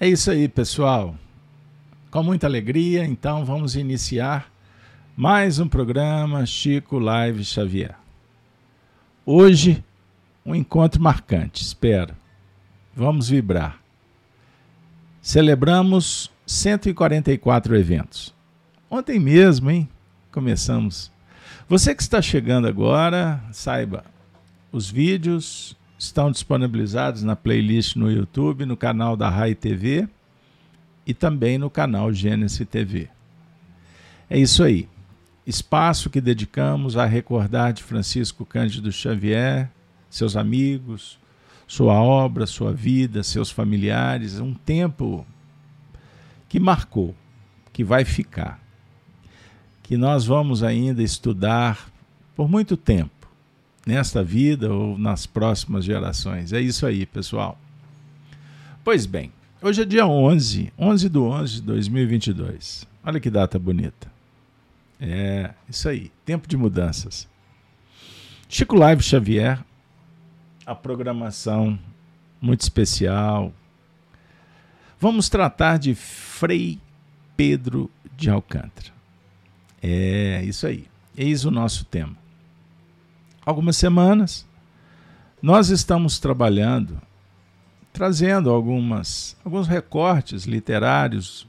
É isso aí, pessoal. Com muita alegria, então vamos iniciar mais um programa Chico Live Xavier. Hoje, um encontro marcante, espero. Vamos vibrar. Celebramos 144 eventos. Ontem mesmo, hein? Começamos. Você que está chegando agora, saiba, os vídeos estão disponibilizados na playlist no YouTube, no canal da Rai TV e também no canal Gênesis TV. É isso aí. Espaço que dedicamos a recordar de Francisco Cândido Xavier, seus amigos, sua obra, sua vida, seus familiares, um tempo que marcou, que vai ficar, que nós vamos ainda estudar por muito tempo nesta vida ou nas próximas gerações. É isso aí, pessoal. Pois bem, hoje é dia 11, 11 do 11 de 2022. Olha que data bonita. É, isso aí, tempo de mudanças. Chico Live Xavier, a programação muito especial. Vamos tratar de Frei Pedro de Alcântara. É isso aí. Eis o nosso tema algumas semanas, nós estamos trabalhando, trazendo algumas, alguns recortes literários,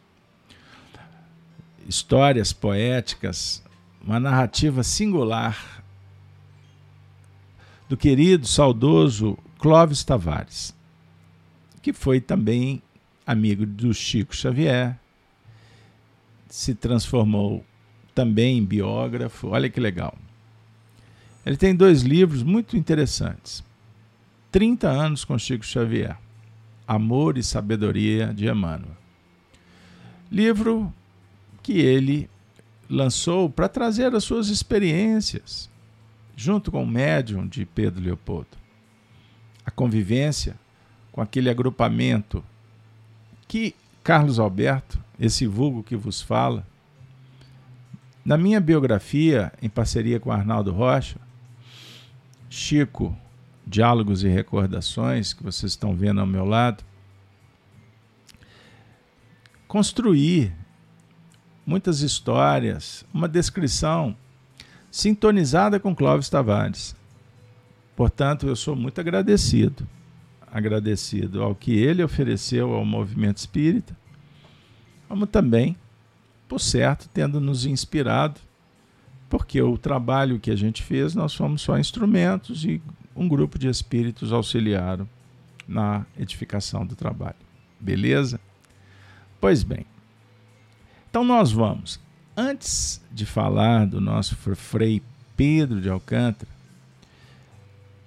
histórias poéticas, uma narrativa singular do querido, saudoso Clóvis Tavares, que foi também amigo do Chico Xavier, se transformou também em biógrafo. Olha que legal. Ele tem dois livros muito interessantes. 30 anos com Chico Xavier. Amor e Sabedoria de Emmanuel. Livro que ele lançou para trazer as suas experiências, junto com o médium de Pedro Leopoldo. A convivência com aquele agrupamento que Carlos Alberto, esse vulgo que vos fala, na minha biografia, em parceria com Arnaldo Rocha, Chico, Diálogos e Recordações, que vocês estão vendo ao meu lado, construir muitas histórias, uma descrição sintonizada com Clóvis Tavares. Portanto, eu sou muito agradecido, agradecido ao que ele ofereceu ao movimento espírita, como também, por certo, tendo nos inspirado porque o trabalho que a gente fez, nós fomos só instrumentos e um grupo de espíritos auxiliaram na edificação do trabalho. Beleza? Pois bem. Então nós vamos, antes de falar do nosso Frei Pedro de Alcântara,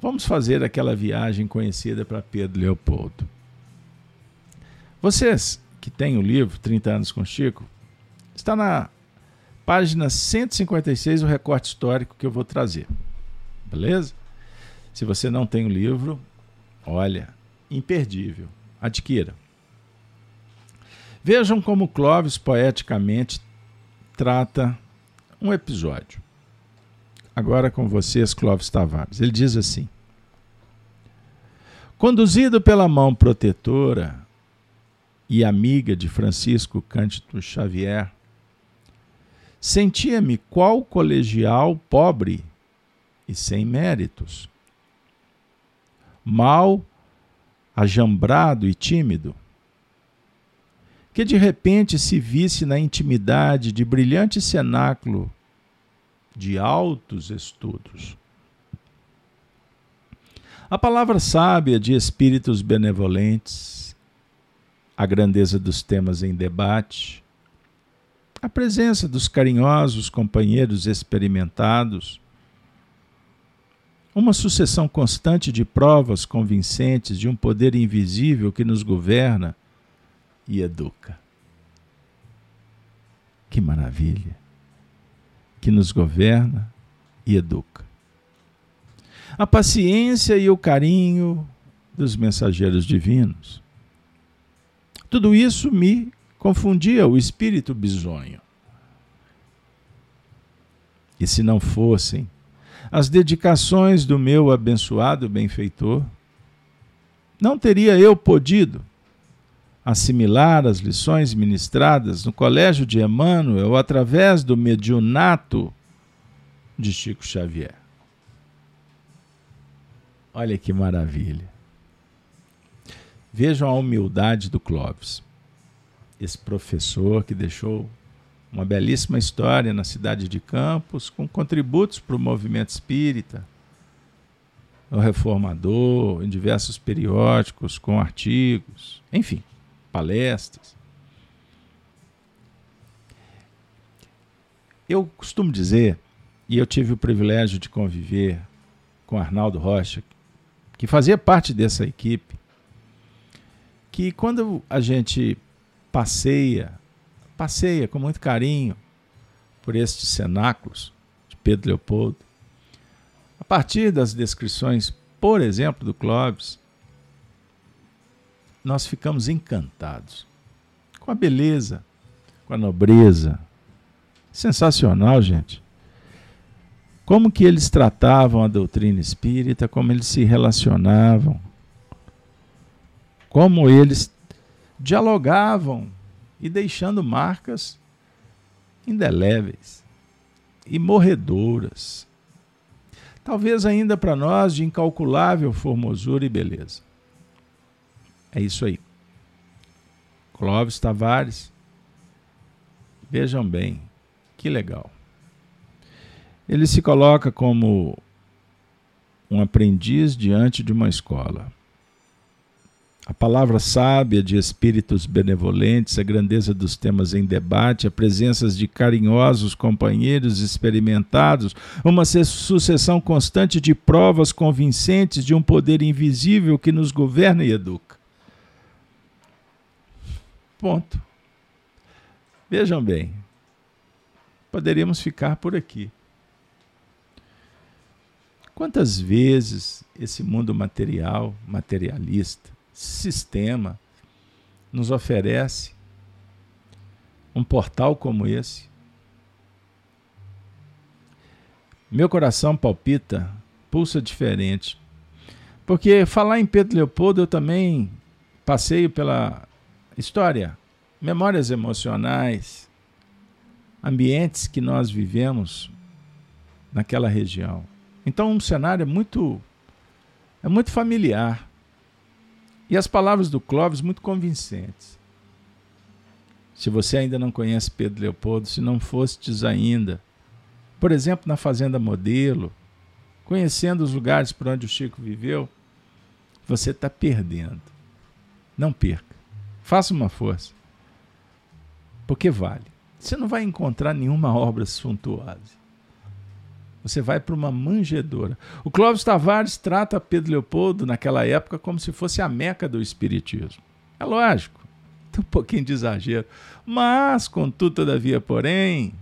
vamos fazer aquela viagem conhecida para Pedro Leopoldo. Vocês que têm o livro 30 anos com Chico, está na página 156, o recorte histórico que eu vou trazer. Beleza? Se você não tem o livro, olha, imperdível. Adquira. Vejam como Clóvis poeticamente trata um episódio. Agora com vocês, Clóvis Tavares. Ele diz assim: Conduzido pela mão protetora e amiga de Francisco Cândido Xavier, Sentia-me qual colegial pobre e sem méritos, mal, ajambrado e tímido, que de repente se visse na intimidade de brilhante cenáculo de altos estudos. A palavra sábia de espíritos benevolentes, a grandeza dos temas em debate, a presença dos carinhosos companheiros experimentados, uma sucessão constante de provas convincentes de um poder invisível que nos governa e educa. Que maravilha! Que nos governa e educa. A paciência e o carinho dos mensageiros divinos. Tudo isso me confundia o espírito bisonho. E se não fossem as dedicações do meu abençoado benfeitor, não teria eu podido, assimilar as lições ministradas no Colégio de Emmanuel através do mediunato de Chico Xavier. Olha que maravilha. Vejam a humildade do Clóvis, esse professor que deixou uma belíssima história na cidade de Campos, com contributos para o movimento espírita, o reformador, em diversos periódicos, com artigos, enfim, palestras. Eu costumo dizer, e eu tive o privilégio de conviver com Arnaldo Rocha, que fazia parte dessa equipe, que quando a gente passeia, passeia com muito carinho por estes cenáculos de Pedro Leopoldo, a partir das descrições, por exemplo, do Clóvis, nós ficamos encantados com a beleza, com a nobreza. Sensacional, gente. Como que eles tratavam a doutrina espírita, como eles se relacionavam, como eles dialogavam e deixando marcas indeléveis e morredoras. Talvez ainda para nós de incalculável formosura e beleza. É isso aí. Clóvis Tavares. Vejam bem, que legal. Ele se coloca como um aprendiz diante de uma escola. A palavra sábia de espíritos benevolentes, a grandeza dos temas em debate, a presença de carinhosos companheiros experimentados, uma sucessão constante de provas convincentes de um poder invisível que nos governa e educa. Ponto. Vejam bem, poderíamos ficar por aqui. Quantas vezes esse mundo material, materialista, sistema nos oferece um portal como esse. Meu coração palpita, pulsa diferente. Porque falar em Pedro Leopoldo eu também passeio pela história, memórias emocionais, ambientes que nós vivemos naquela região. Então um cenário é muito é muito familiar. E as palavras do Clóvis muito convincentes. Se você ainda não conhece Pedro Leopoldo, se não fostes ainda, por exemplo, na Fazenda Modelo, conhecendo os lugares por onde o Chico viveu, você está perdendo. Não perca. Faça uma força. Porque vale. Você não vai encontrar nenhuma obra suntuosa. Você vai para uma manjedoura. O Clóvis Tavares trata Pedro Leopoldo naquela época como se fosse a meca do espiritismo. É lógico, tem um pouquinho de exagero. Mas, contudo, todavia, porém,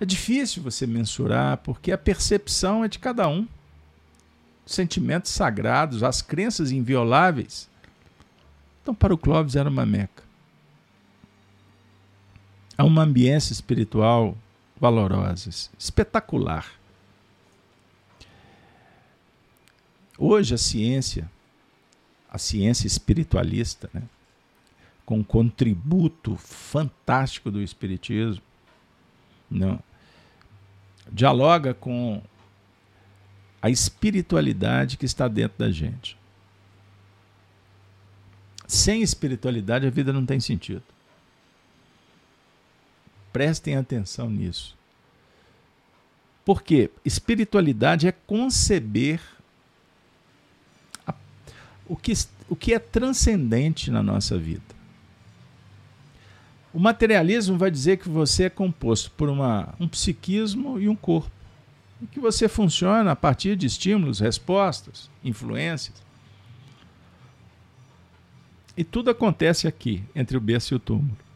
é difícil você mensurar porque a percepção é de cada um. Sentimentos sagrados, as crenças invioláveis. Então, para o Clóvis era uma meca. Há uma ambiência espiritual valorosas. Espetacular. Hoje a ciência, a ciência espiritualista, né, com um contributo fantástico do espiritismo, dialoga com a espiritualidade que está dentro da gente. Sem espiritualidade a vida não tem sentido. Prestem atenção nisso. Porque espiritualidade é conceber a, o, que, o que é transcendente na nossa vida. O materialismo vai dizer que você é composto por uma, um psiquismo e um corpo. E que você funciona a partir de estímulos, respostas, influências. E tudo acontece aqui, entre o berço e o túmulo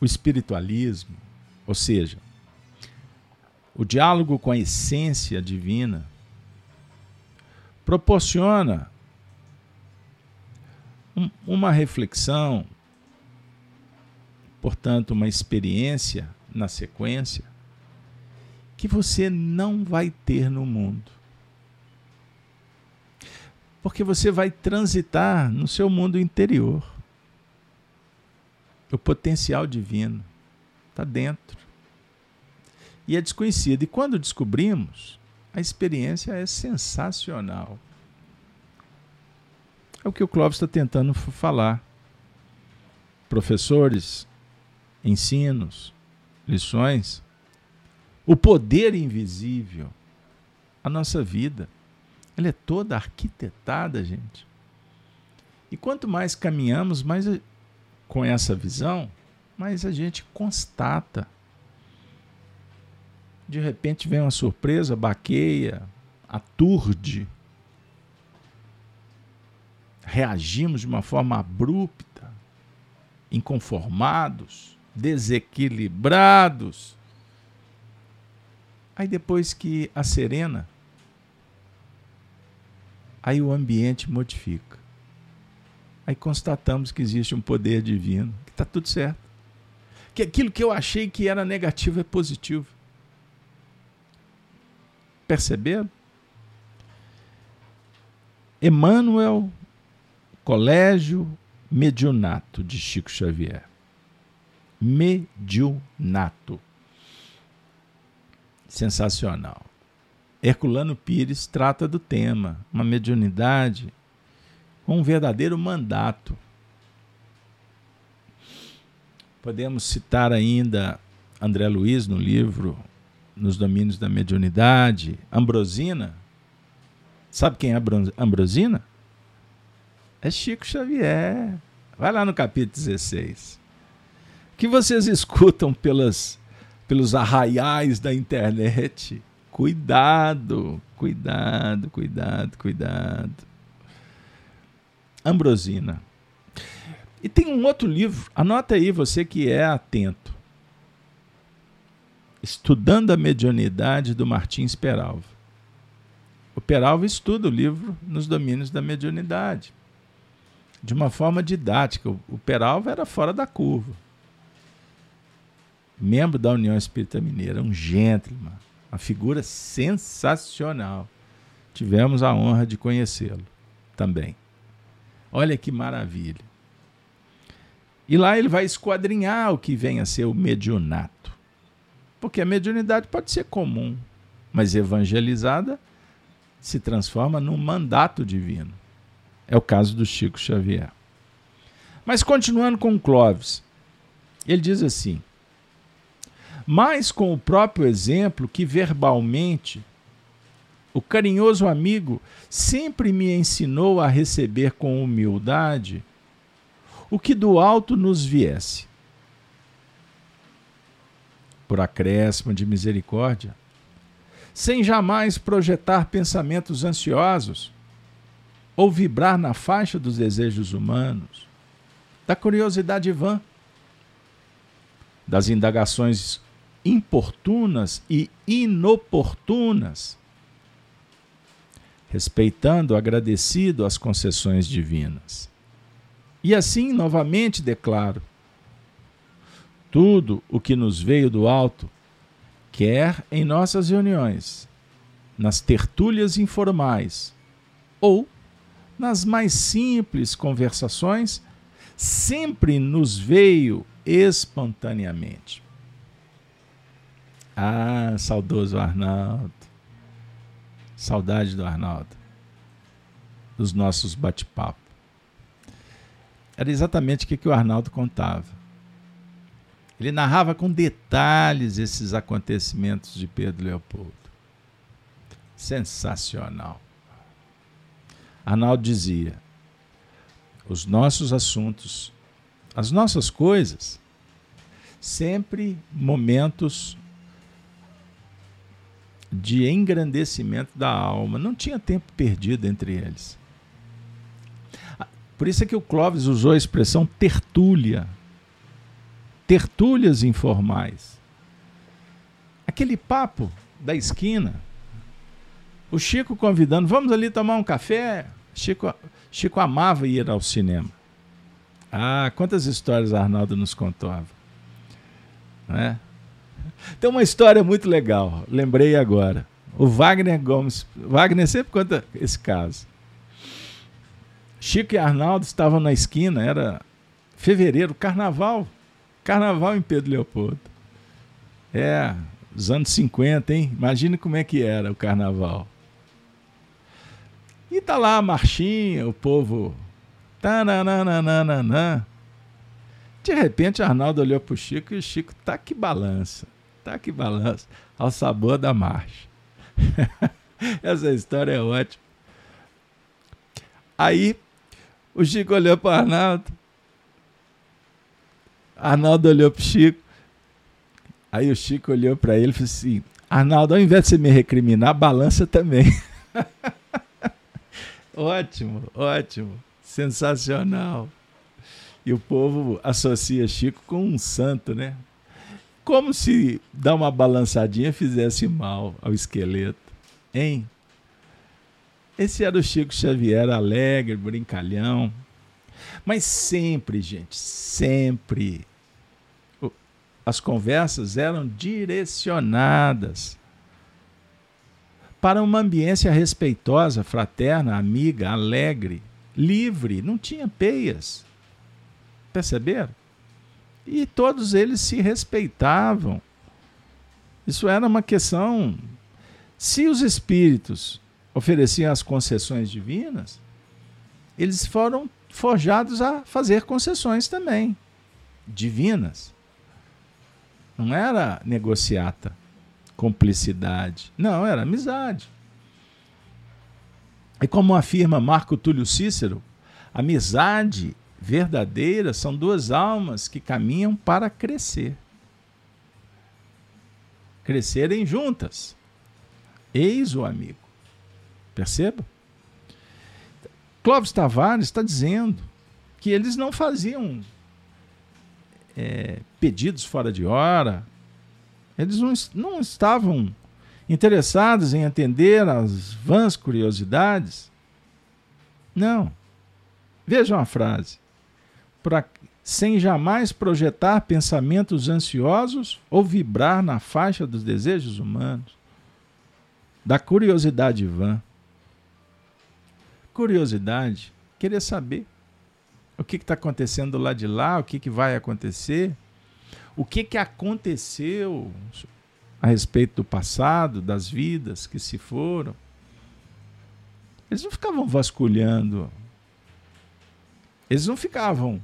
o espiritualismo, ou seja, o diálogo com a essência divina, proporciona um, uma reflexão, portanto, uma experiência na sequência, que você não vai ter no mundo. Porque você vai transitar no seu mundo interior. O potencial divino está dentro. E é desconhecido. E quando descobrimos, a experiência é sensacional. É o que o Clóvis está tentando falar. Professores, ensinos, lições, o poder invisível, a nossa vida, ela é toda arquitetada, gente. E quanto mais caminhamos, mais com essa visão, mais a gente constata. De repente vem uma surpresa, baqueia, aturde. Reagimos de uma forma abrupta, inconformados desequilibrados. Aí depois que a serena, aí o ambiente modifica. Aí constatamos que existe um poder divino, que está tudo certo. Que aquilo que eu achei que era negativo é positivo. Perceberam? Emmanuel, Colégio Mediunato de Chico Xavier mediunato. Sensacional. Herculano Pires trata do tema, uma mediunidade um verdadeiro mandato. Podemos citar ainda André Luiz no livro Nos Domínios da Mediunidade, Ambrosina. Sabe quem é Ambrosina? É Chico Xavier. Vai lá no capítulo 16 que vocês escutam pelas, pelos arraiais da internet. Cuidado, cuidado, cuidado, cuidado. Ambrosina. E tem um outro livro, anota aí você que é atento. Estudando a Mediunidade do Martins Peralva. O Peralva estuda o livro nos domínios da mediunidade. De uma forma didática. O Peralva era fora da curva membro da União Espírita Mineira, um gentleman, uma figura sensacional. Tivemos a honra de conhecê-lo também. Olha que maravilha. E lá ele vai esquadrinhar o que vem a ser o mediunato. Porque a mediunidade pode ser comum, mas evangelizada se transforma num mandato divino. É o caso do Chico Xavier. Mas continuando com Clóvis, ele diz assim: mais com o próprio exemplo que verbalmente. O carinhoso amigo sempre me ensinou a receber com humildade o que do alto nos viesse. Por acréscimo de misericórdia, sem jamais projetar pensamentos ansiosos ou vibrar na faixa dos desejos humanos, da curiosidade vã, das indagações importunas e inoportunas, respeitando agradecido as concessões divinas. E assim, novamente declaro: tudo o que nos veio do alto, quer em nossas reuniões, nas tertúlias informais ou nas mais simples conversações, sempre nos veio espontaneamente. Ah, saudoso Arnaldo. Saudade do Arnaldo. Dos nossos bate-papo. Era exatamente o que, que o Arnaldo contava. Ele narrava com detalhes esses acontecimentos de Pedro Leopoldo. Sensacional. Arnaldo dizia: os nossos assuntos, as nossas coisas, sempre momentos de engrandecimento da alma. Não tinha tempo perdido entre eles. Por isso é que o Clóvis usou a expressão tertúlia. Tertúlias informais. Aquele papo da esquina. O Chico convidando, vamos ali tomar um café. Chico, Chico amava ir ao cinema. Ah, quantas histórias Arnaldo nos contava. Não é? Tem uma história muito legal, lembrei agora. O Wagner Gomes, Wagner sempre conta esse caso. Chico e Arnaldo estavam na esquina, era fevereiro, carnaval. Carnaval em Pedro Leopoldo. É, os anos 50, hein? Imagina como é que era o carnaval. E tá lá a marchinha, o povo. De repente, Arnaldo olhou pro Chico e o Chico tá que balança. Tá que balança. Ao sabor da marcha. Essa história é ótima. Aí, o Chico olhou para Arnaldo. Arnaldo olhou pro Chico. Aí o Chico olhou para ele e falou assim: Arnaldo, ao invés de você me recriminar, balança também. ótimo, ótimo, sensacional. E o povo associa Chico com um santo, né? Como se dar uma balançadinha fizesse mal ao esqueleto, hein? Esse era o Chico Xavier alegre, brincalhão. Mas sempre, gente, sempre as conversas eram direcionadas para uma ambiência respeitosa, fraterna, amiga, alegre, livre, não tinha peias. Perceberam? E todos eles se respeitavam. Isso era uma questão. Se os espíritos ofereciam as concessões divinas, eles foram forjados a fazer concessões também, divinas. Não era negociata, cumplicidade. Não, era amizade. E como afirma Marco Túlio Cícero, amizade verdadeira são duas almas que caminham para crescer. Crescerem juntas. Eis o amigo. Perceba? Clóvis Tavares está dizendo que eles não faziam é, pedidos fora de hora. Eles não, não estavam interessados em atender às vãs curiosidades. Não. Vejam a frase. Pra, sem jamais projetar pensamentos ansiosos ou vibrar na faixa dos desejos humanos, da curiosidade vã. Curiosidade, querer saber o que está acontecendo lá de lá, o que, que vai acontecer, o que, que aconteceu a respeito do passado, das vidas que se foram. Eles não ficavam vasculhando, eles não ficavam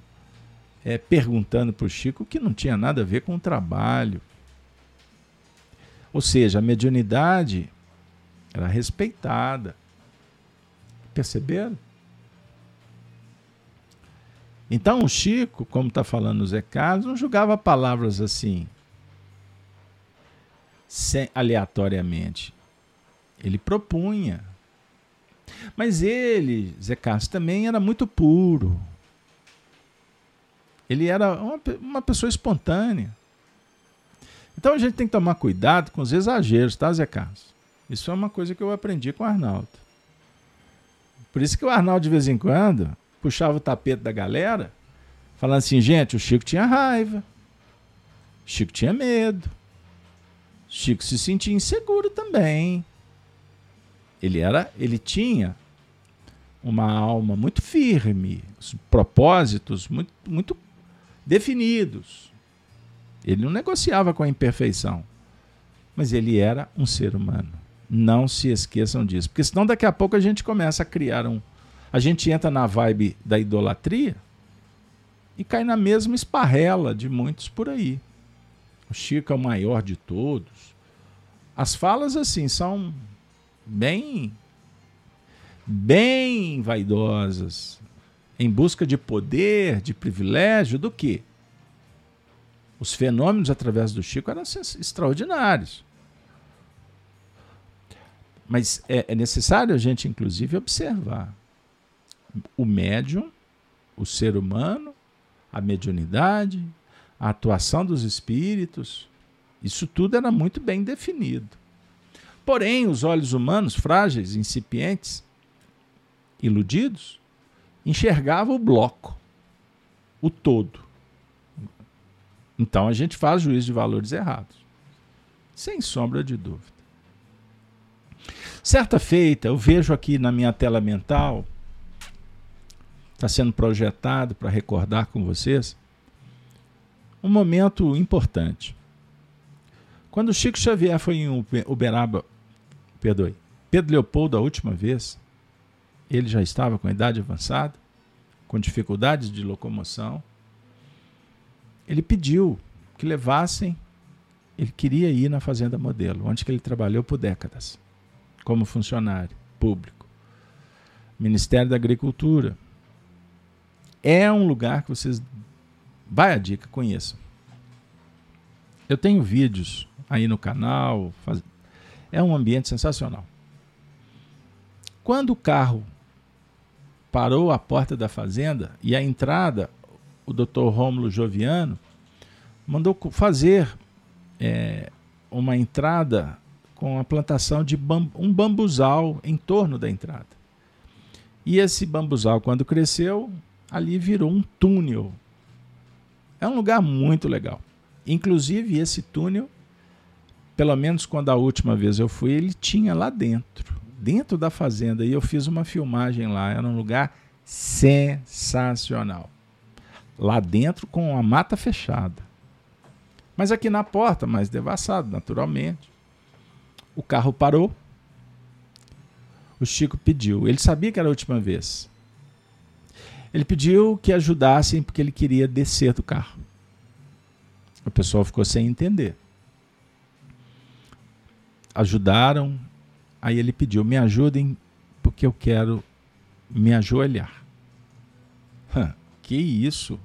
é, perguntando para o Chico que não tinha nada a ver com o trabalho. Ou seja, a mediunidade era respeitada. Perceberam? Então o Chico, como está falando o Zé Carlos, não julgava palavras assim, sem, aleatoriamente. Ele propunha. Mas ele, Zé Carlos, também era muito puro. Ele era uma, uma pessoa espontânea. Então a gente tem que tomar cuidado com os exageros, tá, Zé Carlos? Isso é uma coisa que eu aprendi com o Arnaldo. Por isso que o Arnaldo, de vez em quando, puxava o tapete da galera, falando assim, gente, o Chico tinha raiva, o Chico tinha medo, o Chico se sentia inseguro também. Ele era, ele tinha uma alma muito firme, propósitos muito, muito definidos. Ele não negociava com a imperfeição, mas ele era um ser humano. Não se esqueçam disso, porque senão daqui a pouco a gente começa a criar um, a gente entra na vibe da idolatria e cai na mesma esparrela de muitos por aí. O Chico é o maior de todos. As falas, assim, são bem, bem vaidosas, em busca de poder, de privilégio, do que? Os fenômenos através do Chico eram extraordinários. Mas é, é necessário a gente, inclusive, observar o médium, o ser humano, a mediunidade, a atuação dos espíritos, isso tudo era muito bem definido. Porém, os olhos humanos, frágeis, incipientes, iludidos, enxergavam o bloco, o todo. Então a gente faz juízo de valores errados, sem sombra de dúvida. Certa feita, eu vejo aqui na minha tela mental está sendo projetado para recordar com vocês um momento importante. Quando Chico Xavier foi em Uberaba, perdoe, Pedro Leopoldo a última vez, ele já estava com idade avançada, com dificuldades de locomoção. Ele pediu que levassem, ele queria ir na Fazenda Modelo, onde ele trabalhou por décadas, como funcionário público. Ministério da Agricultura. É um lugar que vocês, vai a dica, conheçam. Eu tenho vídeos aí no canal, faz... é um ambiente sensacional. Quando o carro parou à porta da fazenda e a entrada, o doutor Rômulo Joviano mandou fazer é, uma entrada com a plantação de bambu, um bambuzal em torno da entrada. E esse bambuzal, quando cresceu, ali virou um túnel. É um lugar muito legal. Inclusive, esse túnel, pelo menos quando a última vez eu fui, ele tinha lá dentro dentro da fazenda e eu fiz uma filmagem lá. Era um lugar sensacional. Lá dentro com a mata fechada. Mas aqui na porta, mais devassado, naturalmente. O carro parou. O Chico pediu. Ele sabia que era a última vez. Ele pediu que ajudassem porque ele queria descer do carro. O pessoal ficou sem entender. Ajudaram, Aí ele pediu: me ajudem, porque eu quero me ajoelhar. que isso?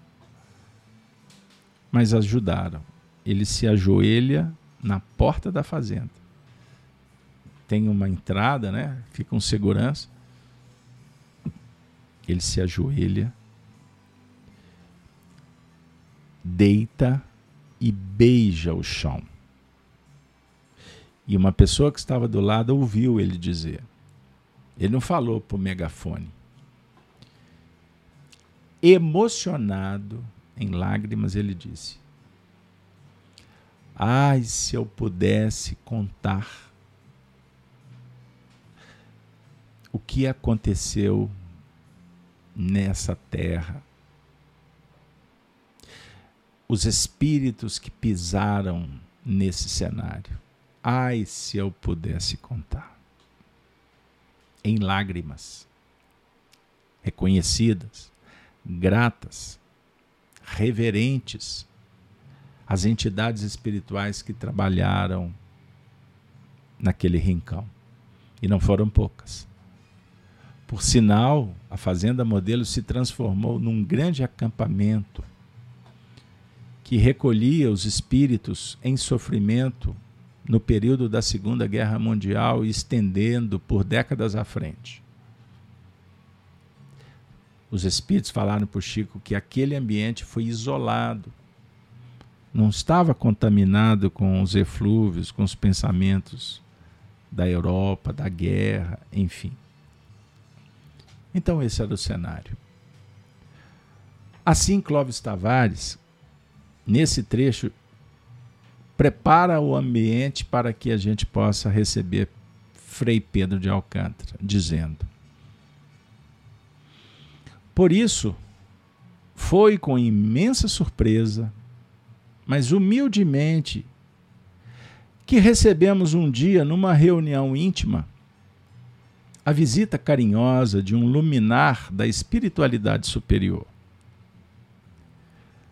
Mas ajudaram. Ele se ajoelha na porta da fazenda. Tem uma entrada, né? Fica um segurança. Ele se ajoelha, deita e beija o chão. E uma pessoa que estava do lado ouviu ele dizer. Ele não falou o megafone. Emocionado, em lágrimas, ele disse: Ai, se eu pudesse contar o que aconteceu nessa terra. Os espíritos que pisaram nesse cenário. Ai, se eu pudesse contar. Em lágrimas, reconhecidas, gratas, reverentes, as entidades espirituais que trabalharam naquele rincão. E não foram poucas. Por sinal, a Fazenda Modelo se transformou num grande acampamento que recolhia os espíritos em sofrimento no período da Segunda Guerra Mundial e estendendo por décadas à frente. Os espíritos falaram para o Chico que aquele ambiente foi isolado, não estava contaminado com os eflúvios, com os pensamentos da Europa, da guerra, enfim. Então, esse era o cenário. Assim, Clóvis Tavares, nesse trecho, prepara o ambiente para que a gente possa receber Frei Pedro de Alcântara, dizendo: Por isso, foi com imensa surpresa, mas humildemente, que recebemos um dia, numa reunião íntima, a visita carinhosa de um luminar da espiritualidade superior.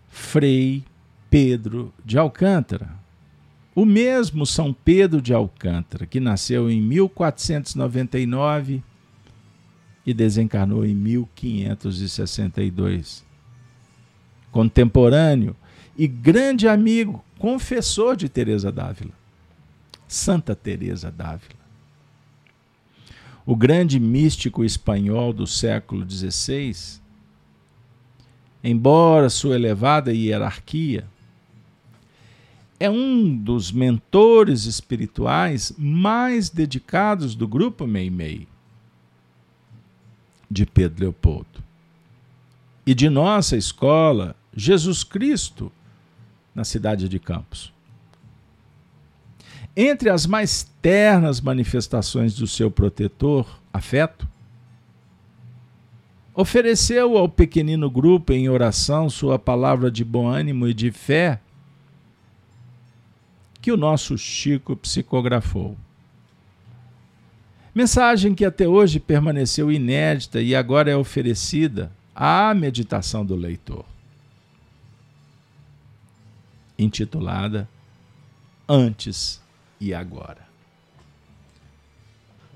Frei Pedro de Alcântara, o mesmo São Pedro de Alcântara, que nasceu em 1499 e desencarnou em 1562. Contemporâneo e grande amigo, confessor de Teresa d'Ávila. Santa Teresa d'Ávila. O grande místico espanhol do século XVI, embora sua elevada hierarquia é um dos mentores espirituais mais dedicados do grupo Meimei, de Pedro Leopoldo. E de nossa escola, Jesus Cristo, na cidade de Campos. Entre as mais ternas manifestações do seu protetor, afeto, ofereceu ao pequenino grupo em oração sua palavra de bom ânimo e de fé, que o nosso Chico psicografou. Mensagem que até hoje permaneceu inédita e agora é oferecida à meditação do leitor. Intitulada Antes e Agora.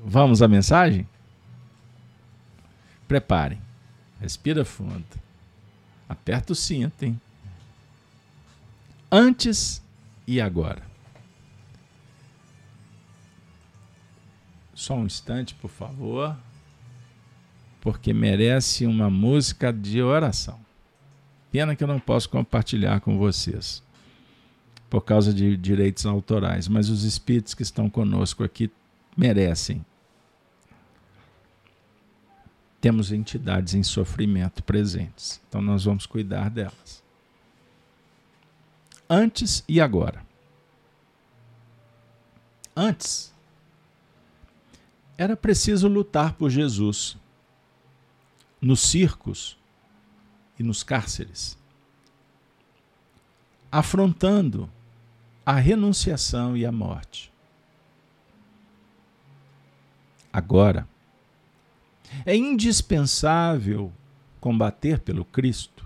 Vamos à mensagem? Preparem. Respira fundo. Aperta o cinto, hein? Antes e agora. Só um instante, por favor, porque merece uma música de oração. Pena que eu não posso compartilhar com vocês por causa de direitos autorais, mas os espíritos que estão conosco aqui merecem. Temos entidades em sofrimento presentes, então nós vamos cuidar delas. Antes e agora. Antes, era preciso lutar por Jesus nos circos e nos cárceres, afrontando a renunciação e a morte. Agora, é indispensável combater pelo Cristo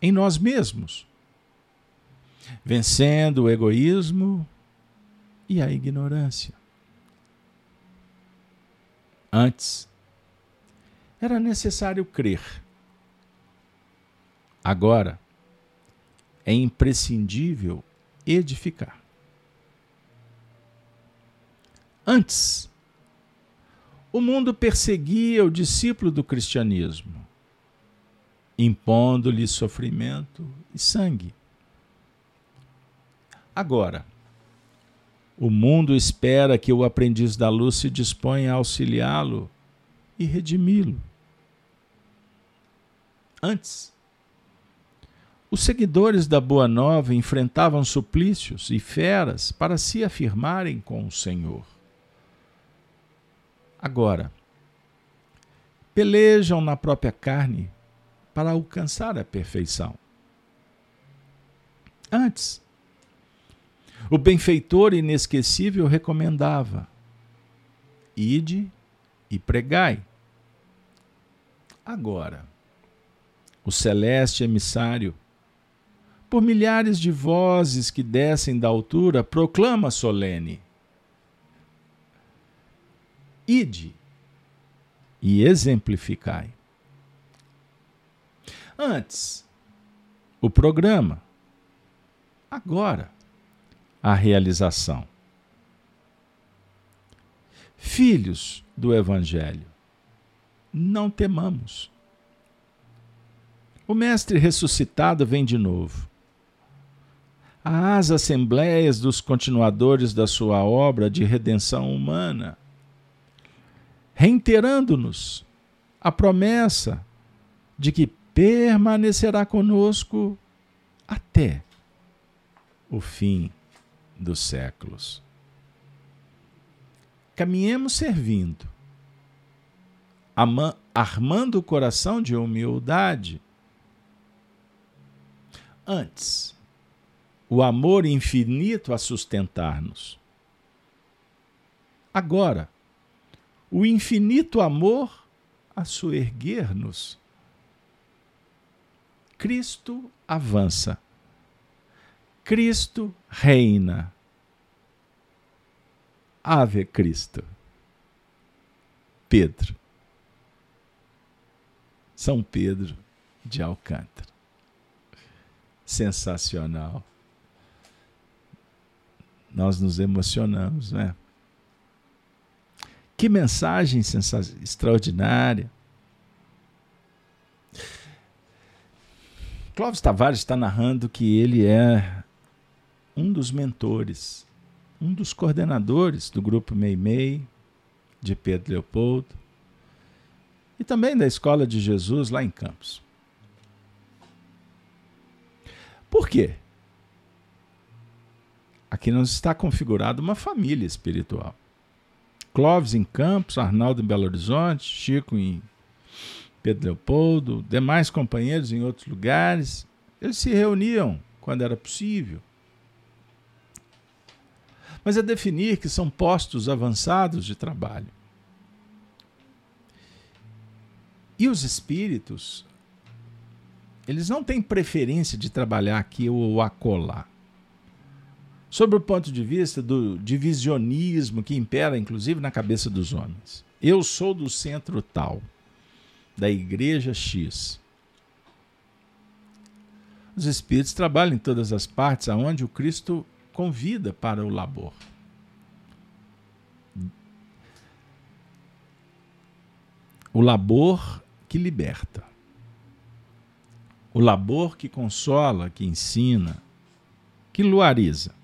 em nós mesmos, vencendo o egoísmo e a ignorância. Antes, era necessário crer. Agora, é imprescindível edificar. Antes, o mundo perseguia o discípulo do cristianismo, impondo-lhe sofrimento e sangue. Agora, o mundo espera que o aprendiz da luz se disponha a auxiliá-lo e redimi-lo. Antes, os seguidores da Boa Nova enfrentavam suplícios e feras para se afirmarem com o Senhor. Agora, pelejam na própria carne para alcançar a perfeição. Antes, o benfeitor inesquecível recomendava: ide e pregai. Agora, o celeste emissário, por milhares de vozes que descem da altura, proclama solene: Ide e exemplificai. Antes, o programa. Agora, a realização. Filhos do Evangelho, não temamos. O Mestre ressuscitado vem de novo. Às assembleias dos continuadores da sua obra de redenção humana, reiterando-nos a promessa de que permanecerá conosco até o fim dos séculos. Caminhemos servindo, armando o coração de humildade. Antes, o amor infinito a sustentar-nos. Agora, o infinito amor a soerguer-nos. Cristo avança Cristo reina. Ave Cristo. Pedro. São Pedro de Alcântara. Sensacional. Nós nos emocionamos, né? Que mensagem extraordinária. Clóvis Tavares está narrando que ele é um dos mentores, um dos coordenadores do grupo Meimei, de Pedro Leopoldo, e também da Escola de Jesus lá em Campos. Por quê? Aqui nos está configurada uma família espiritual. Clóvis em Campos, Arnaldo em Belo Horizonte, Chico em Pedro Leopoldo, demais companheiros em outros lugares, eles se reuniam quando era possível. Mas é definir que são postos avançados de trabalho. E os espíritos, eles não têm preferência de trabalhar aqui ou acolá. Sobre o ponto de vista do divisionismo que impera, inclusive, na cabeça dos homens. Eu sou do centro tal, da igreja X. Os espíritos trabalham em todas as partes aonde o Cristo convida para o labor. O labor que liberta. O labor que consola, que ensina, que luariza.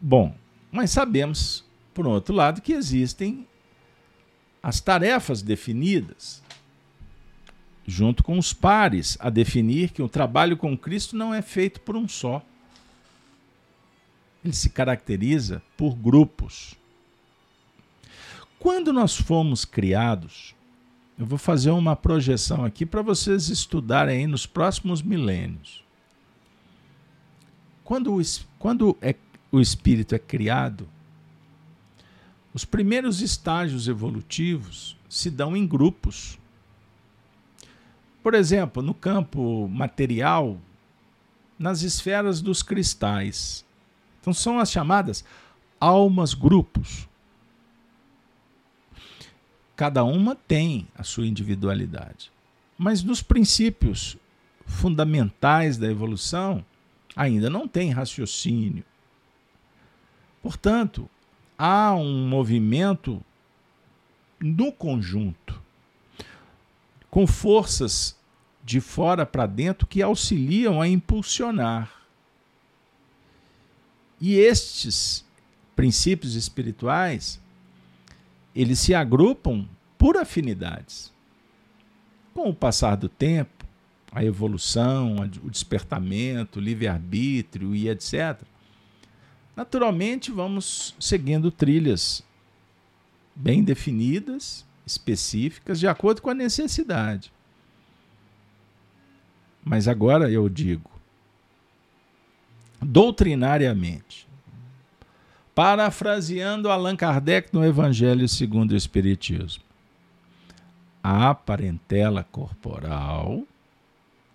Bom, mas sabemos, por outro lado, que existem as tarefas definidas, junto com os pares, a definir que o trabalho com Cristo não é feito por um só. Ele se caracteriza por grupos. Quando nós fomos criados, eu vou fazer uma projeção aqui para vocês estudarem aí nos próximos milênios. Quando, o, quando é, o espírito é criado, os primeiros estágios evolutivos se dão em grupos. Por exemplo, no campo material, nas esferas dos cristais. Então são as chamadas almas grupos. Cada uma tem a sua individualidade. Mas nos princípios fundamentais da evolução, ainda não tem raciocínio. Portanto, há um movimento no conjunto, com forças de fora para dentro que auxiliam a impulsionar. E estes princípios espirituais eles se agrupam por afinidades. Com o passar do tempo, a evolução, o despertamento, o livre-arbítrio e etc., naturalmente vamos seguindo trilhas bem definidas, específicas, de acordo com a necessidade. Mas agora eu digo, doutrinariamente, Parafraseando Allan Kardec no Evangelho segundo o Espiritismo. Há parentela corporal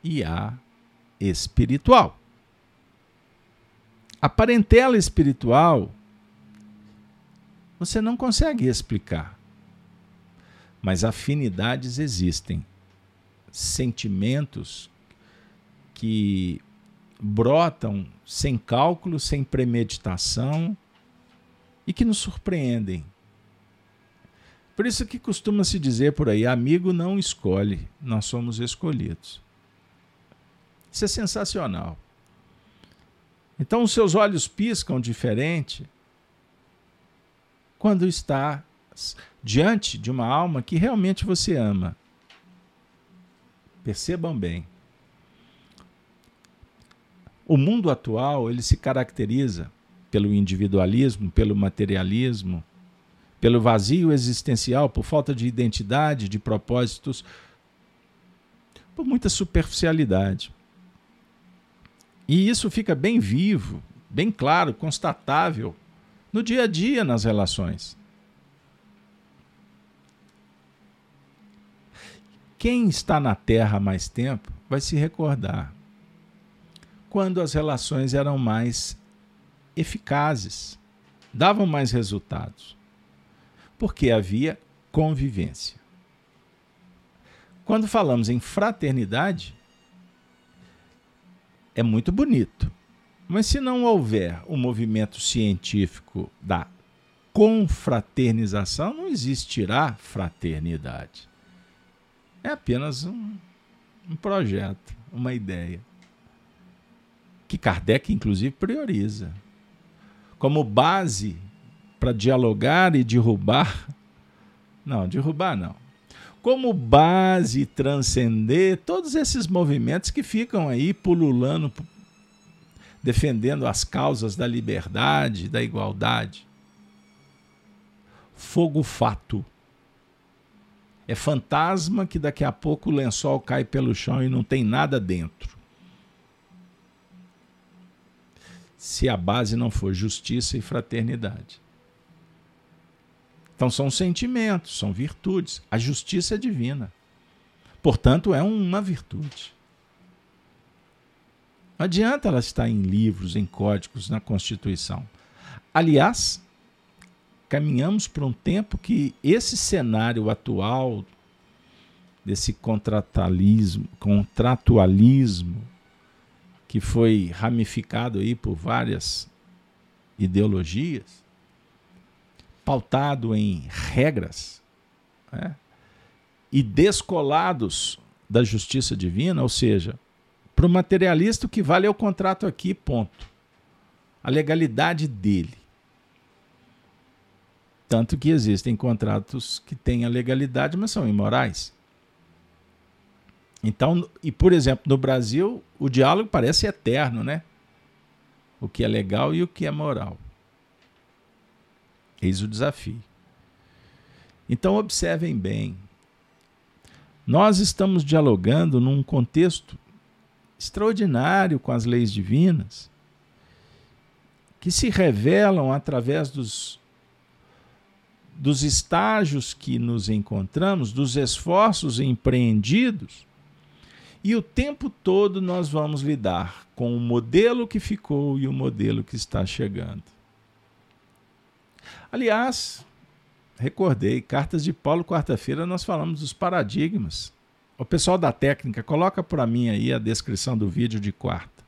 e há espiritual. A parentela espiritual você não consegue explicar. Mas afinidades existem. Sentimentos que brotam sem cálculo, sem premeditação, e que nos surpreendem. Por isso que costuma se dizer por aí, amigo não escolhe, nós somos escolhidos. Isso é sensacional. Então os seus olhos piscam diferente quando está diante de uma alma que realmente você ama. Percebam bem. O mundo atual, ele se caracteriza pelo individualismo, pelo materialismo, pelo vazio existencial, por falta de identidade, de propósitos, por muita superficialidade. E isso fica bem vivo, bem claro, constatável no dia a dia nas relações. Quem está na Terra há mais tempo vai se recordar quando as relações eram mais eficazes, davam mais resultados, porque havia convivência. Quando falamos em fraternidade, é muito bonito, mas se não houver o um movimento científico da confraternização, não existirá fraternidade. É apenas um, um projeto, uma ideia. Que Kardec, inclusive, prioriza como base para dialogar e derrubar. Não, derrubar não. Como base transcender todos esses movimentos que ficam aí pululando, defendendo as causas da liberdade, da igualdade. Fogo fato. É fantasma que daqui a pouco o lençol cai pelo chão e não tem nada dentro. Se a base não for justiça e fraternidade. Então são sentimentos, são virtudes. A justiça é divina. Portanto, é uma virtude. Não adianta ela estar em livros, em códigos, na Constituição. Aliás, caminhamos para um tempo que esse cenário atual desse contratualismo, contratualismo que foi ramificado aí por várias ideologias, pautado em regras né, e descolados da justiça divina, ou seja, para o materialista o que vale é o contrato aqui, ponto. A legalidade dele. Tanto que existem contratos que têm a legalidade, mas são imorais. Então, e por exemplo, no Brasil, o diálogo parece eterno, né? O que é legal e o que é moral. Eis o desafio. Então, observem bem. Nós estamos dialogando num contexto extraordinário com as leis divinas, que se revelam através dos dos estágios que nos encontramos, dos esforços empreendidos, e o tempo todo nós vamos lidar com o modelo que ficou e o modelo que está chegando. Aliás, recordei, cartas de Paulo, quarta-feira, nós falamos dos paradigmas. O pessoal da técnica, coloca para mim aí a descrição do vídeo de quarta,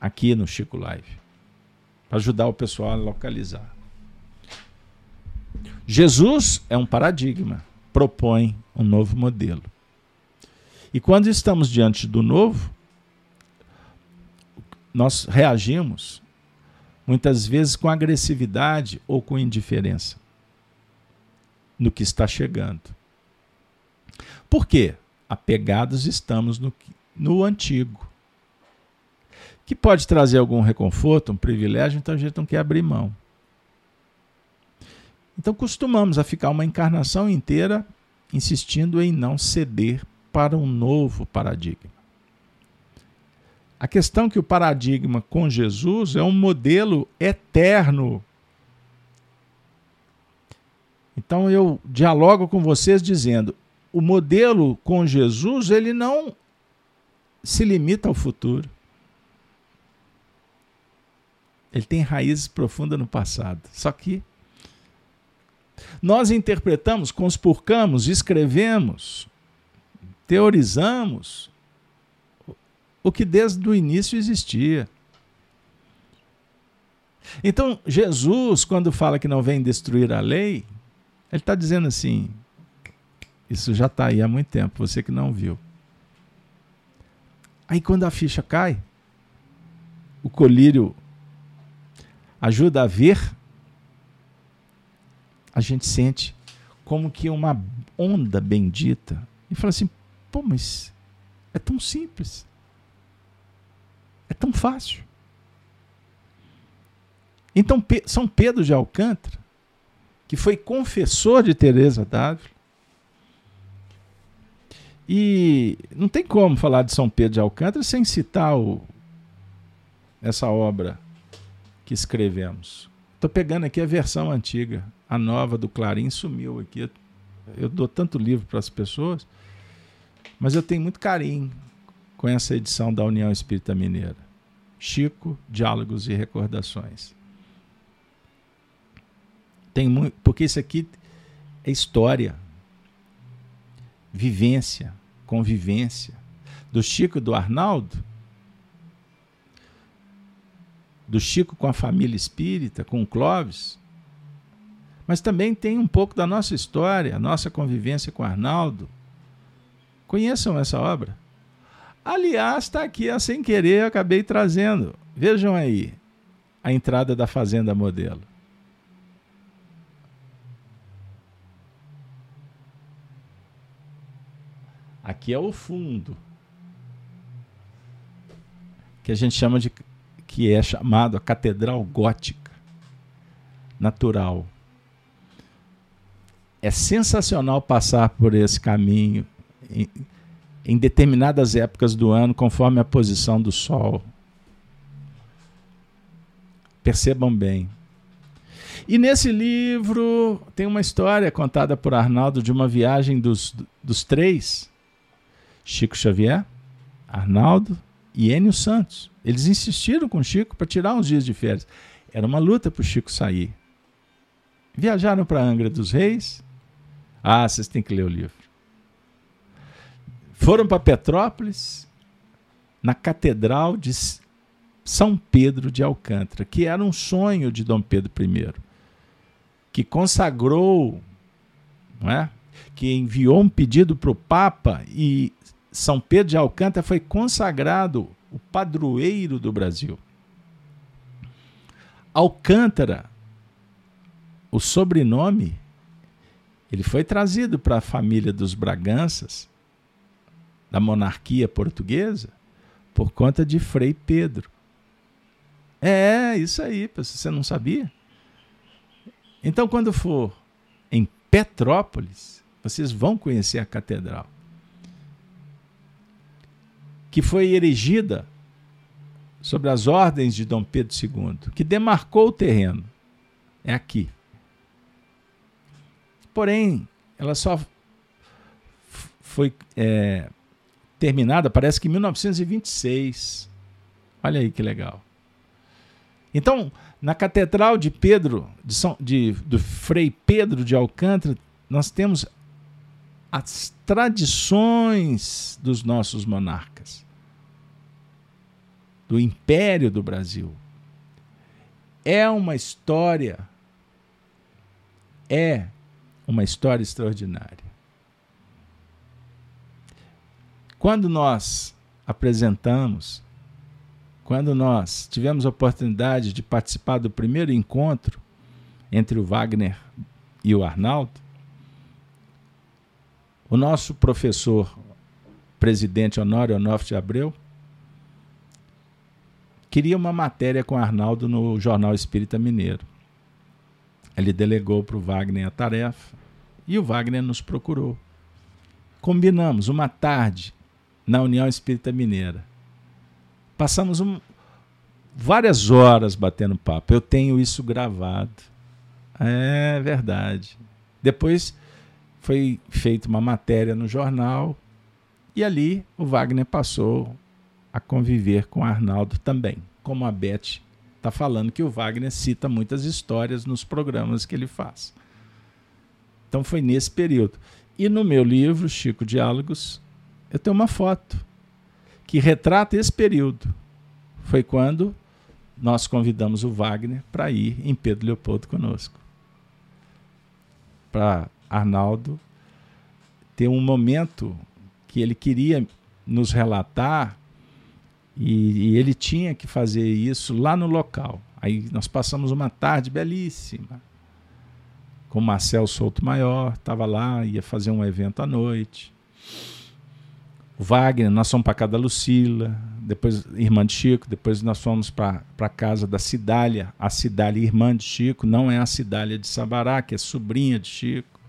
aqui no Chico Live, para ajudar o pessoal a localizar. Jesus é um paradigma, propõe um novo modelo. E quando estamos diante do novo, nós reagimos muitas vezes com agressividade ou com indiferença no que está chegando. Por quê? Apegados estamos no, no antigo. Que pode trazer algum reconforto, um privilégio, então a gente não quer abrir mão. Então costumamos a ficar uma encarnação inteira insistindo em não ceder para um novo paradigma. A questão que o paradigma com Jesus é um modelo eterno. Então eu dialogo com vocês dizendo, o modelo com Jesus, ele não se limita ao futuro. Ele tem raízes profundas no passado. Só que nós interpretamos, conspurcamos, escrevemos, teorizamos o que desde o início existia. Então, Jesus, quando fala que não vem destruir a lei, ele está dizendo assim: isso já está aí há muito tempo, você que não viu. Aí, quando a ficha cai, o colírio ajuda a ver a gente sente como que uma onda bendita. E fala assim: pô, mas é tão simples. É tão fácil. Então, São Pedro de Alcântara, que foi confessor de Teresa d'Ávila, e não tem como falar de São Pedro de Alcântara sem citar o, essa obra que escrevemos. Estou pegando aqui a versão antiga, a nova do Clarim sumiu aqui. Eu dou tanto livro para as pessoas, mas eu tenho muito carinho com essa edição da União Espírita Mineira. Chico, Diálogos e Recordações. Tem muito, porque isso aqui é história, vivência, convivência. Do Chico e do Arnaldo, do Chico com a família espírita, com o Clóvis, mas também tem um pouco da nossa história, a nossa convivência com Arnaldo. Conheçam essa obra. Aliás, está aqui, sem querer, eu acabei trazendo. Vejam aí a entrada da Fazenda Modelo. Aqui é o fundo, que a gente chama de que é chamado a Catedral Gótica Natural. é sensacional passar por esse caminho em, determinadas épocas do ano, conforme a posição do Sol. Percebam bem. E nesse livro tem uma história contada por Arnaldo de uma viagem dos, dos três: Chico Xavier, Arnaldo e Enio Santos. Eles insistiram com Chico para tirar uns dias de férias. Era uma luta para o Chico sair. Viajaram para Angra dos Reis. Ah, vocês têm que ler o livro. Foram para Petrópolis, na Catedral de São Pedro de Alcântara, que era um sonho de Dom Pedro I, que consagrou, não é? que enviou um pedido para o Papa e São Pedro de Alcântara foi consagrado o padroeiro do Brasil. Alcântara, o sobrenome, ele foi trazido para a família dos Braganças da monarquia portuguesa por conta de Frei Pedro. É, isso aí, você não sabia? Então, quando for em Petrópolis, vocês vão conhecer a catedral, que foi erigida sobre as ordens de Dom Pedro II, que demarcou o terreno. É aqui. Porém, ela só foi é, terminada, parece que em 1926. Olha aí que legal. Então, na Catedral de Pedro, de São, de, do Frei Pedro de Alcântara, nós temos as tradições dos nossos monarcas, do Império do Brasil. É uma história, é uma história extraordinária. Quando nós apresentamos, quando nós tivemos a oportunidade de participar do primeiro encontro entre o Wagner e o Arnaldo, o nosso professor, presidente Honório Onofre de Abreu, queria uma matéria com Arnaldo no Jornal Espírita Mineiro. Ele delegou para o Wagner a tarefa e o Wagner nos procurou. Combinamos uma tarde na União Espírita Mineira. Passamos um, várias horas batendo papo. Eu tenho isso gravado. É verdade. Depois foi feita uma matéria no jornal e ali o Wagner passou a conviver com Arnaldo também, como a Beth está falando que o Wagner cita muitas histórias nos programas que ele faz. Então foi nesse período. E no meu livro, Chico Diálogos, eu tenho uma foto que retrata esse período. Foi quando nós convidamos o Wagner para ir em Pedro Leopoldo conosco. Para Arnaldo ter um momento que ele queria nos relatar e, e, ele tinha que fazer isso lá no local. Aí nós passamos uma tarde belíssima com Marcel Souto Maior, estava lá, ia fazer um evento à noite. Wagner, nós fomos para casa da Lucila, depois irmã de Chico, depois nós fomos para a casa da Cidália, a Cidália irmã de Chico, não é a Cidália de Sabará, que é sobrinha de Chico.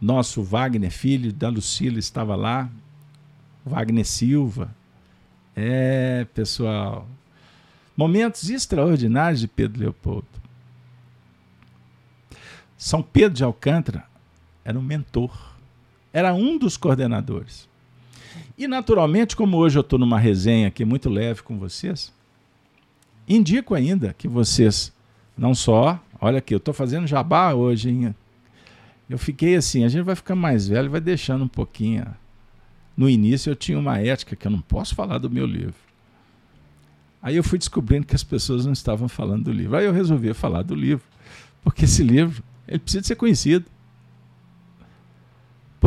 Nosso Wagner, filho da Lucila, estava lá, Wagner Silva. É, pessoal, momentos extraordinários de Pedro Leopoldo. São Pedro de Alcântara era um mentor era um dos coordenadores. E, naturalmente, como hoje eu estou numa resenha aqui muito leve com vocês, indico ainda que vocês não só. Olha aqui, eu estou fazendo jabá hoje, hein? Eu fiquei assim, a gente vai ficar mais velho, vai deixando um pouquinho. No início eu tinha uma ética que eu não posso falar do meu livro. Aí eu fui descobrindo que as pessoas não estavam falando do livro. Aí eu resolvi falar do livro, porque esse livro ele precisa ser conhecido.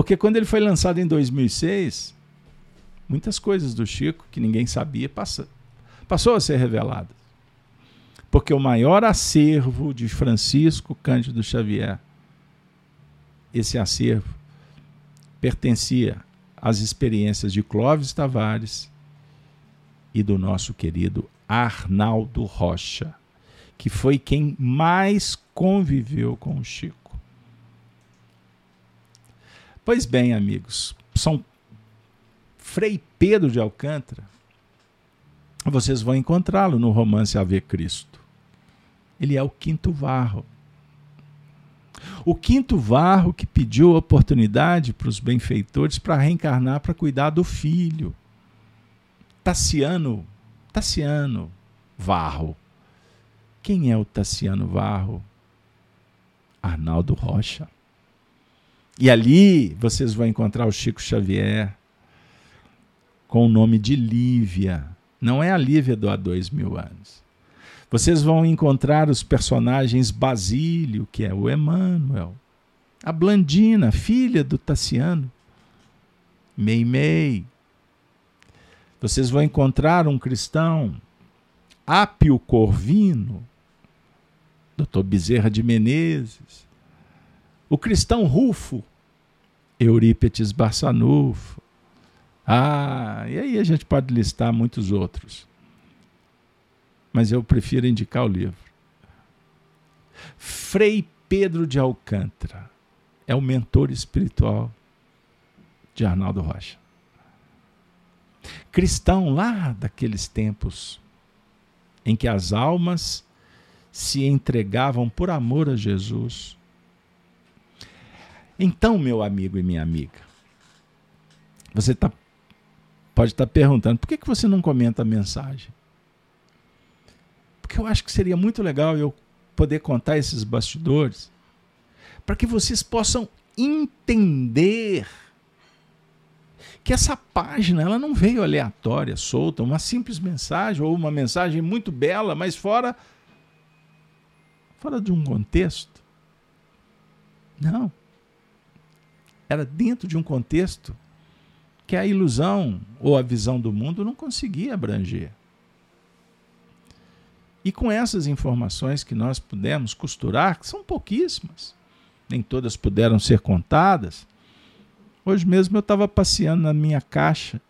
Porque quando ele foi lançado em 2006, muitas coisas do Chico que ninguém sabia passou, passou a ser reveladas. Porque o maior acervo de Francisco Cândido Xavier, esse acervo, pertencia às experiências de Clóvis Tavares e do nosso querido Arnaldo Rocha, que foi quem mais conviveu com o Chico. Pois bem, amigos, São Frei Pedro de Alcântara, vocês vão encontrá-lo no romance Ave Cristo. Ele é o quinto varro. O quinto varro que pediu oportunidade para os benfeitores para reencarnar para cuidar do filho. Tassiano, Tassiano Varro. Quem é o Tassiano Varro? Arnaldo Rocha. E ali vocês vão encontrar o Chico Xavier com o nome de Lívia. Não é a Lívia do há dois mil anos. Vocês vão encontrar os personagens Basílio, que é o Emmanuel, a Blandina, filha do Tassiano, Meimei. Vocês vão encontrar um cristão, Apio Corvino, Dr. Bezerra de Menezes, o cristão Rufo, Eurípetes Barçanufo. Ah, e aí a gente pode listar muitos outros. Mas eu prefiro indicar o livro. Frei Pedro de Alcântara é o mentor espiritual de Arnaldo Rocha. Cristão lá daqueles tempos em que as almas se entregavam por amor a Jesus. Então, meu amigo e minha amiga, você tá, pode estar tá perguntando por que, que você não comenta a mensagem? Porque eu acho que seria muito legal eu poder contar esses bastidores para que vocês possam entender que essa página ela não veio aleatória, solta, uma simples mensagem ou uma mensagem muito bela, mas fora fora de um contexto. Não. Era dentro de um contexto que a ilusão ou a visão do mundo não conseguia abranger. E com essas informações que nós pudemos costurar, que são pouquíssimas, nem todas puderam ser contadas. Hoje mesmo eu estava passeando na minha caixa,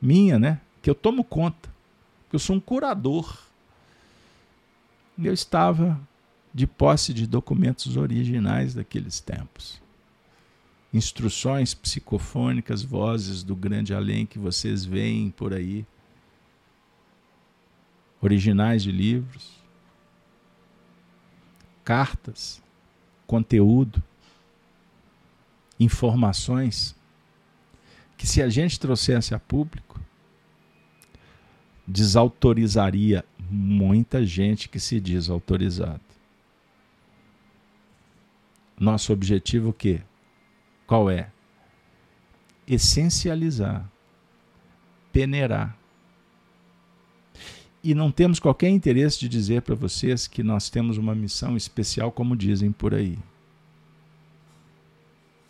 minha, né? Que eu tomo conta, que eu sou um curador eu estava de posse de documentos originais daqueles tempos. Instruções psicofônicas, vozes do grande além que vocês veem por aí, originais de livros, cartas, conteúdo, informações. Que se a gente trouxesse a público, desautorizaria muita gente que se diz autorizado. Nosso objetivo o quê? Qual é? Essencializar, peneirar. E não temos qualquer interesse de dizer para vocês que nós temos uma missão especial, como dizem por aí.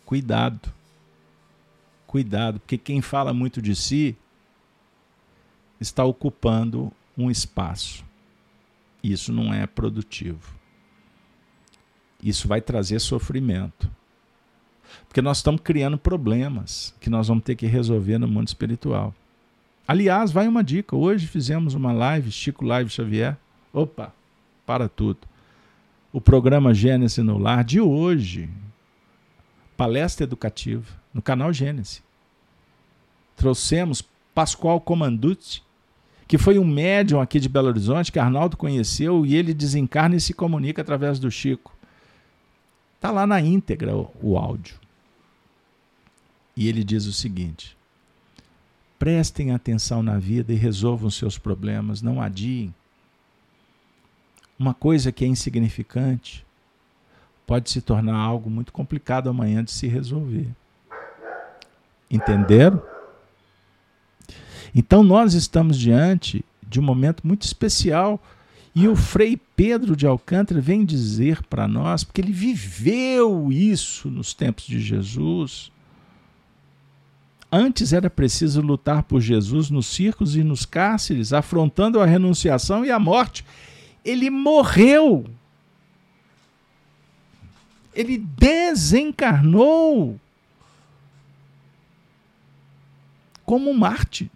Cuidado. Cuidado, porque quem fala muito de si está ocupando um espaço. Isso não é produtivo. Isso vai trazer sofrimento. Porque nós estamos criando problemas que nós vamos ter que resolver no mundo espiritual. Aliás, vai uma dica. Hoje fizemos uma live, Chico Live Xavier. Opa, para tudo. O programa Gênesis no Lar de hoje. Palestra educativa no canal Gênesis. Trouxemos Pascoal Comanducci, que foi um médium aqui de Belo Horizonte que Arnaldo conheceu e ele desencarna e se comunica através do Chico. Está lá na íntegra o, o áudio. E ele diz o seguinte: prestem atenção na vida e resolvam seus problemas, não adiem. Uma coisa que é insignificante pode se tornar algo muito complicado amanhã de se resolver. Entenderam? Então nós estamos diante de um momento muito especial e o Frei Pedro de Alcântara vem dizer para nós, porque ele viveu isso nos tempos de Jesus. Antes era preciso lutar por Jesus nos circos e nos cárceres, afrontando a renunciação e a morte. Ele morreu. Ele desencarnou como um mártir.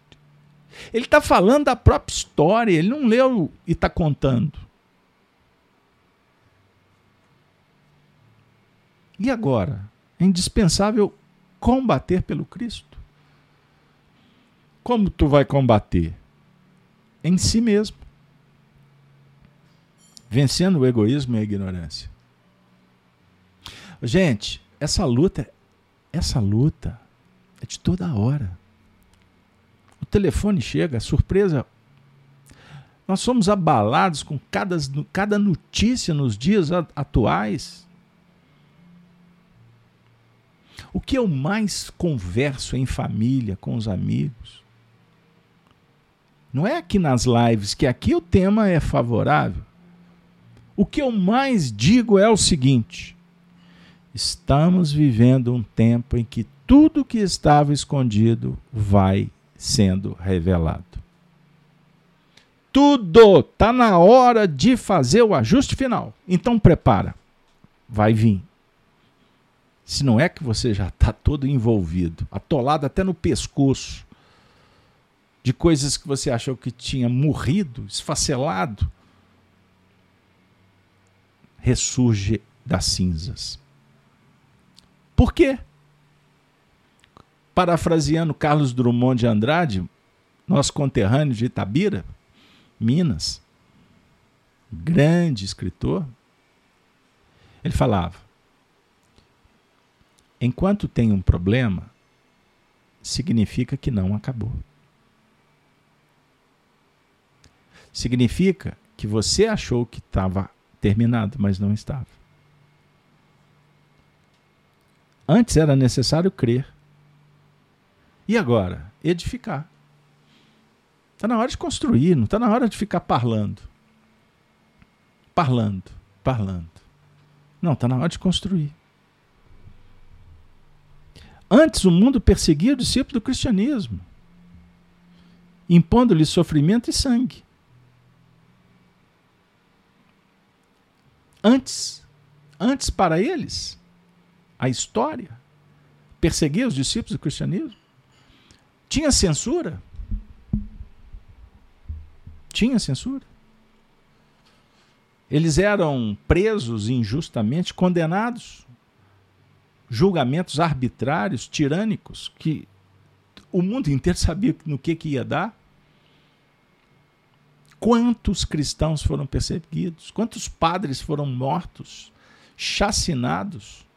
Ele está falando da própria história, ele não leu e está contando. E agora? É indispensável combater pelo Cristo. Como tu vai combater? Em si mesmo. Vencendo o egoísmo e a ignorância. Gente, essa luta, essa luta é de toda hora. Telefone chega, surpresa. Nós somos abalados com cada, cada notícia nos dias atuais. O que eu mais converso em família, com os amigos, não é aqui nas lives, que aqui o tema é favorável. O que eu mais digo é o seguinte: estamos vivendo um tempo em que tudo que estava escondido vai sendo revelado. Tudo está na hora de fazer o ajuste final. Então prepara. Vai vir. Se não é que você já está todo envolvido, atolado até no pescoço, de coisas que você achou que tinha morrido, esfacelado, ressurge das cinzas. Por quê? Parafraseando Carlos Drummond de Andrade, nosso conterrâneo de Itabira, Minas, grande escritor, ele falava: enquanto tem um problema, significa que não acabou. Significa que você achou que estava terminado, mas não estava. Antes era necessário crer. E agora? Edificar. Está na hora de construir, não está na hora de ficar parlando. Parlando, parlando. Não, está na hora de construir. Antes o mundo perseguia o discípulo do cristianismo, impondo-lhe sofrimento e sangue. Antes, antes para eles, a história perseguia os discípulos do cristianismo. Tinha censura? Tinha censura. Eles eram presos injustamente, condenados, julgamentos arbitrários, tirânicos, que o mundo inteiro sabia no que, que ia dar. Quantos cristãos foram perseguidos? Quantos padres foram mortos, chacinados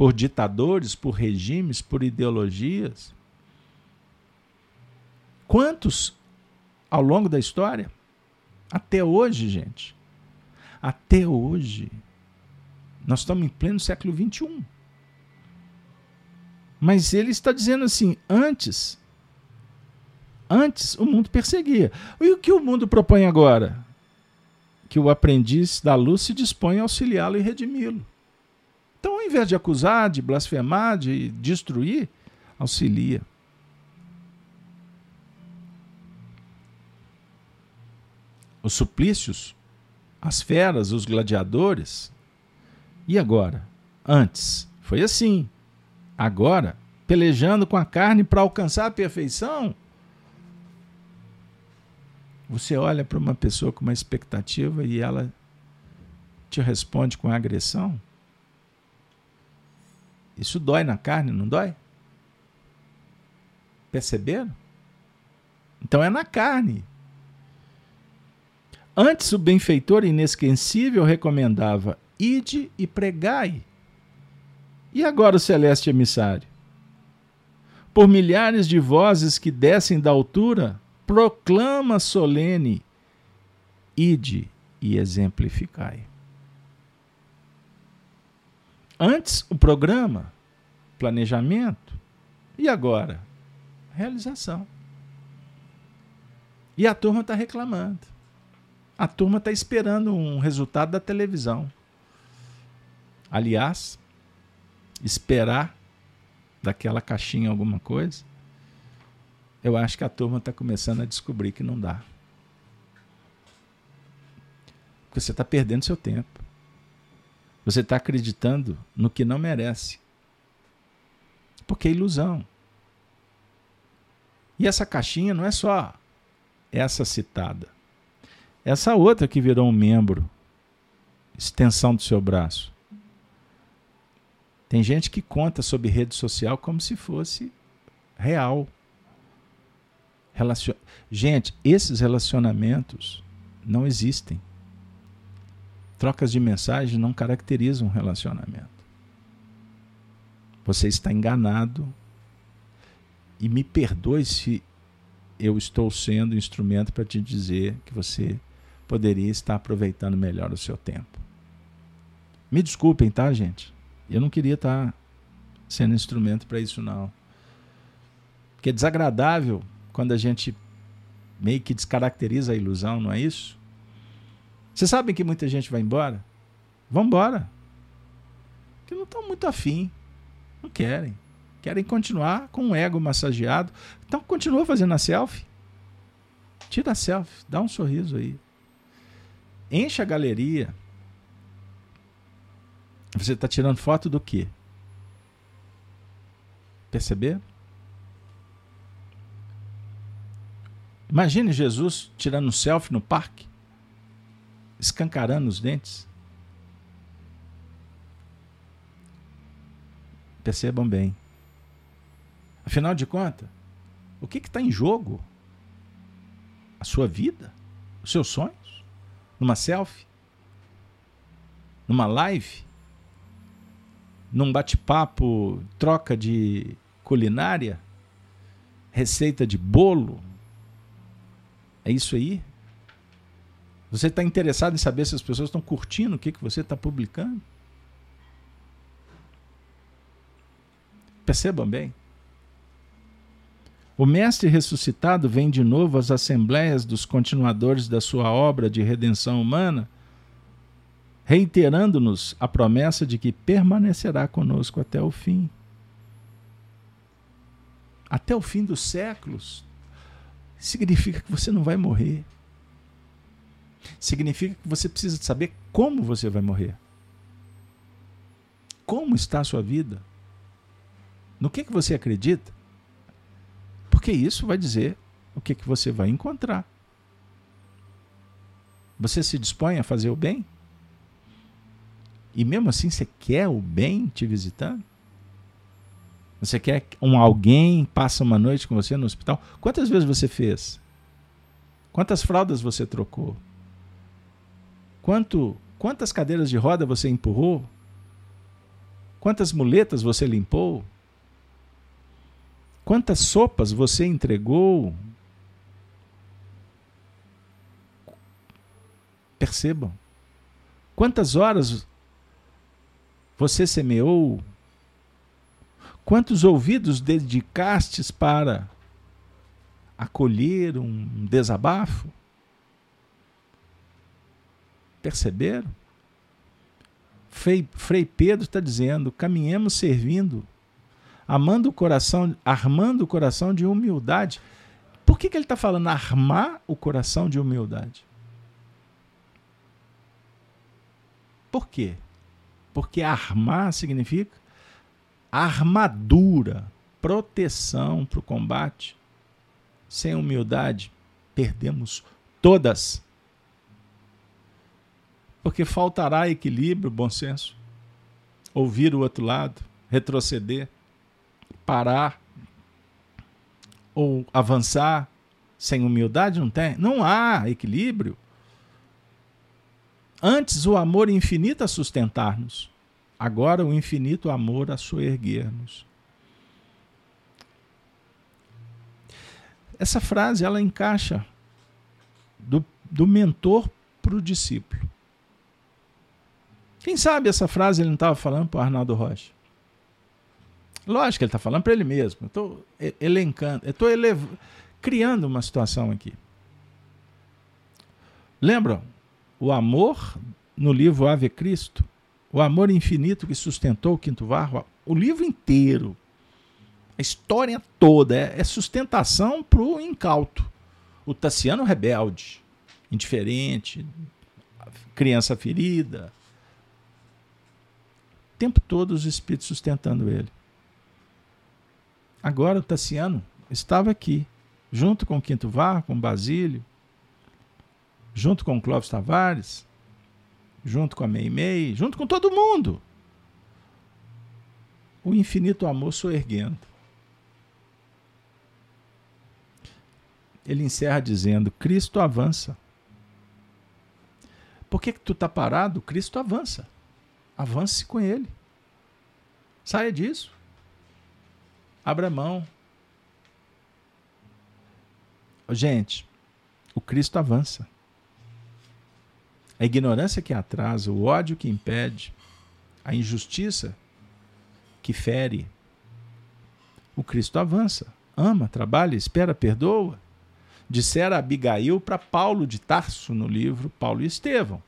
por ditadores, por regimes, por ideologias? Quantos ao longo da história? Até hoje, gente. Até hoje. Nós estamos em pleno século XXI. Mas ele está dizendo assim: antes Antes, o mundo perseguia. E o que o mundo propõe agora? Que o aprendiz da luz se dispõe a auxiliá-lo e redimi-lo. Então, ao invés de acusar, de blasfemar, de destruir, auxilia. Os suplícios, as feras, os gladiadores. E agora? Antes, foi assim. Agora, pelejando com a carne para alcançar a perfeição, você olha para uma pessoa com uma expectativa e ela te responde com agressão? Isso dói na carne, não dói? Perceberam? Então é na carne. Antes o benfeitor inesquecível recomendava: ide e pregai. E agora o celeste emissário? Por milhares de vozes que descem da altura, proclama solene: ide e exemplificai. Antes, o programa, planejamento, e agora? Realização. E a turma está reclamando. A turma está esperando um resultado da televisão. Aliás, esperar daquela caixinha alguma coisa eu acho que a turma está começando a descobrir que não dá. Porque você está perdendo seu tempo. Você está acreditando no que não merece. Porque é ilusão. E essa caixinha não é só essa citada. Essa outra que virou um membro, extensão do seu braço. Tem gente que conta sobre rede social como se fosse real. Relacion... Gente, esses relacionamentos não existem. Trocas de mensagem não caracterizam um relacionamento. Você está enganado. E me perdoe se eu estou sendo instrumento para te dizer que você poderia estar aproveitando melhor o seu tempo. Me desculpem, tá, gente? Eu não queria estar sendo instrumento para isso, não. Porque é desagradável quando a gente meio que descaracteriza a ilusão, não é isso? Vocês sabem que muita gente vai embora? Vão embora. Porque não estão muito afim. Não querem. Querem continuar com o ego massageado. Então continua fazendo a selfie. Tira a selfie, dá um sorriso aí. Enche a galeria. Você está tirando foto do quê? Perceber? Imagine Jesus tirando um selfie no parque, escancarando os dentes. Percebam bem. Afinal de contas, o que está em jogo? A sua vida? Os seus sonhos? Numa selfie? Numa live? Num bate-papo, troca de culinária? Receita de bolo? É isso aí? Você está interessado em saber se as pessoas estão curtindo o que, que você está publicando? Percebam bem. O Mestre ressuscitado vem de novo às assembleias dos continuadores da sua obra de redenção humana, reiterando-nos a promessa de que permanecerá conosco até o fim. Até o fim dos séculos. Significa que você não vai morrer. Significa que você precisa saber como você vai morrer. Como está a sua vida? No que, que você acredita? Porque isso vai dizer o que, que você vai encontrar. Você se dispõe a fazer o bem? E mesmo assim você quer o bem te visitando? Você quer um alguém passa uma noite com você no hospital? Quantas vezes você fez? Quantas fraldas você trocou? Quanto, quantas cadeiras de roda você empurrou? Quantas muletas você limpou? Quantas sopas você entregou? Percebam. Quantas horas você semeou? Quantos ouvidos dedicastes para acolher um desabafo? Perceberam? Frei, Frei Pedro está dizendo: caminhemos servindo amando o coração, armando o coração de humildade. Por que, que ele está falando armar o coração de humildade? Por quê? Porque armar significa armadura, proteção para o combate. Sem humildade, perdemos todas. Porque faltará equilíbrio, bom senso. Ouvir o outro lado, retroceder parar ou avançar sem humildade? Não tem. Não há equilíbrio. Antes o amor infinito a sustentar-nos, agora o infinito amor a soerguer-nos. Essa frase ela encaixa do, do mentor para o discípulo. Quem sabe essa frase ele não estava falando para o Arnaldo Rocha? Lógico que ele está falando para ele mesmo. Estou elencando, estou criando uma situação aqui. Lembram? O amor no livro Ave Cristo, o amor infinito que sustentou o quinto varro, o livro inteiro, a história toda é, é sustentação para o incauto. O Tassiano rebelde, indiferente, criança ferida. Tempo todo os espíritos sustentando ele. Agora o Tassiano estava aqui, junto com o Quinto Var, com Basílio, junto com o Clóvis Tavares, junto com a Meimei, junto com todo mundo. o infinito amor soerguendo. Ele encerra dizendo: Cristo avança. Por que, que tu está parado? Cristo avança. Avance com ele. Saia disso. Abra mão. Gente, o Cristo avança. A ignorância que atrasa, o ódio que impede, a injustiça que fere. O Cristo avança, ama, trabalha, espera, perdoa. Dissera Abigail para Paulo de Tarso no livro Paulo e Estevão.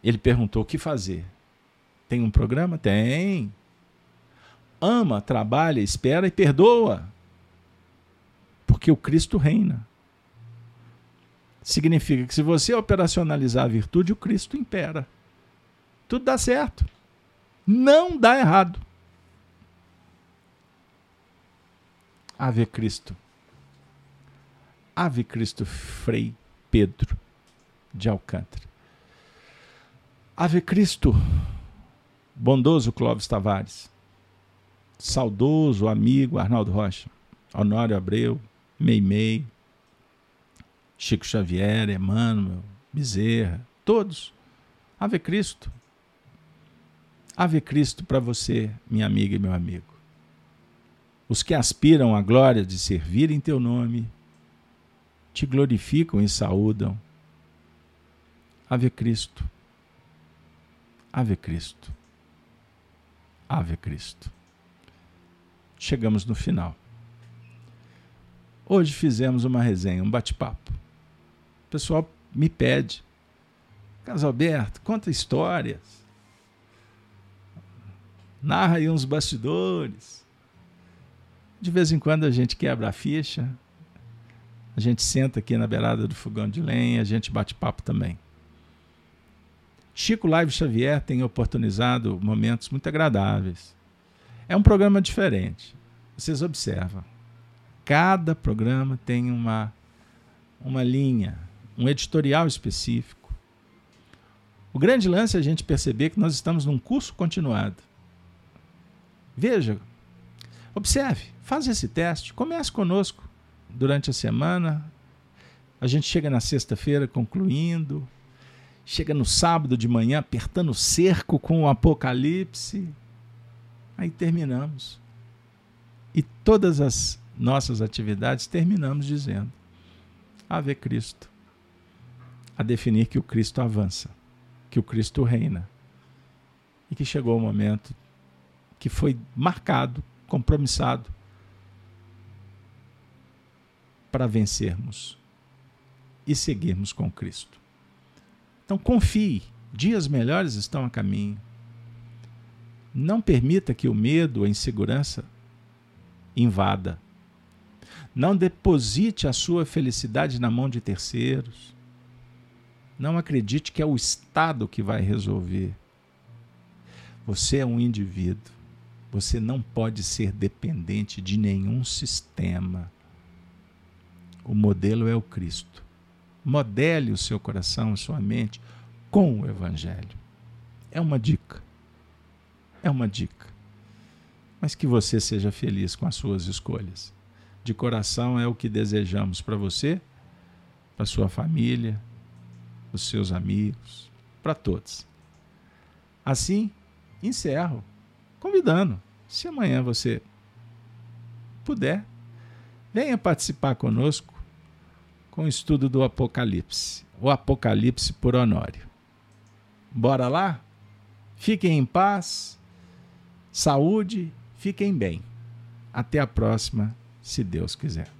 Ele perguntou o que fazer. Tem um programa? Tem. Ama, trabalha, espera e perdoa. Porque o Cristo reina. Significa que se você operacionalizar a virtude, o Cristo impera. Tudo dá certo. Não dá errado. Ave Cristo. Ave Cristo Frei Pedro de Alcântara. Ave Cristo, bondoso Clóvis Tavares, saudoso amigo Arnaldo Rocha, Honório Abreu, Meimei, Chico Xavier, Emmanuel, Bezerra, todos. Ave Cristo. Ave Cristo para você, minha amiga e meu amigo. Os que aspiram à glória de servir em teu nome, te glorificam e saúdam. Ave Cristo. Ave Cristo. Ave Cristo. Chegamos no final. Hoje fizemos uma resenha, um bate-papo. O pessoal me pede. Carlos Alberto, conta histórias. Narra aí uns bastidores. De vez em quando a gente quebra a ficha. A gente senta aqui na beirada do fogão de lenha, a gente bate papo também. Chico Live Xavier tem oportunizado momentos muito agradáveis. É um programa diferente. Vocês observam. Cada programa tem uma, uma linha, um editorial específico. O grande lance é a gente perceber que nós estamos num curso continuado. Veja, observe, faz esse teste, comece conosco durante a semana. A gente chega na sexta-feira concluindo, chega no sábado de manhã apertando o cerco com o Apocalipse. Aí terminamos. E todas as nossas atividades terminamos dizendo: Ave Cristo. A definir que o Cristo avança, que o Cristo reina. E que chegou o momento que foi marcado, compromissado para vencermos e seguirmos com Cristo. Então confie, dias melhores estão a caminho. Não permita que o medo, a insegurança invada. Não deposite a sua felicidade na mão de terceiros. Não acredite que é o Estado que vai resolver. Você é um indivíduo. Você não pode ser dependente de nenhum sistema. O modelo é o Cristo. Modele o seu coração, sua mente com o Evangelho. É uma dica. É uma dica. Mas que você seja feliz com as suas escolhas. De coração é o que desejamos para você, para sua família, os seus amigos, para todos. Assim, encerro convidando. Se amanhã você puder, venha participar conosco com o estudo do Apocalipse, o Apocalipse por Honório. Bora lá? Fiquem em paz, saúde, fiquem bem. Até a próxima, se Deus quiser.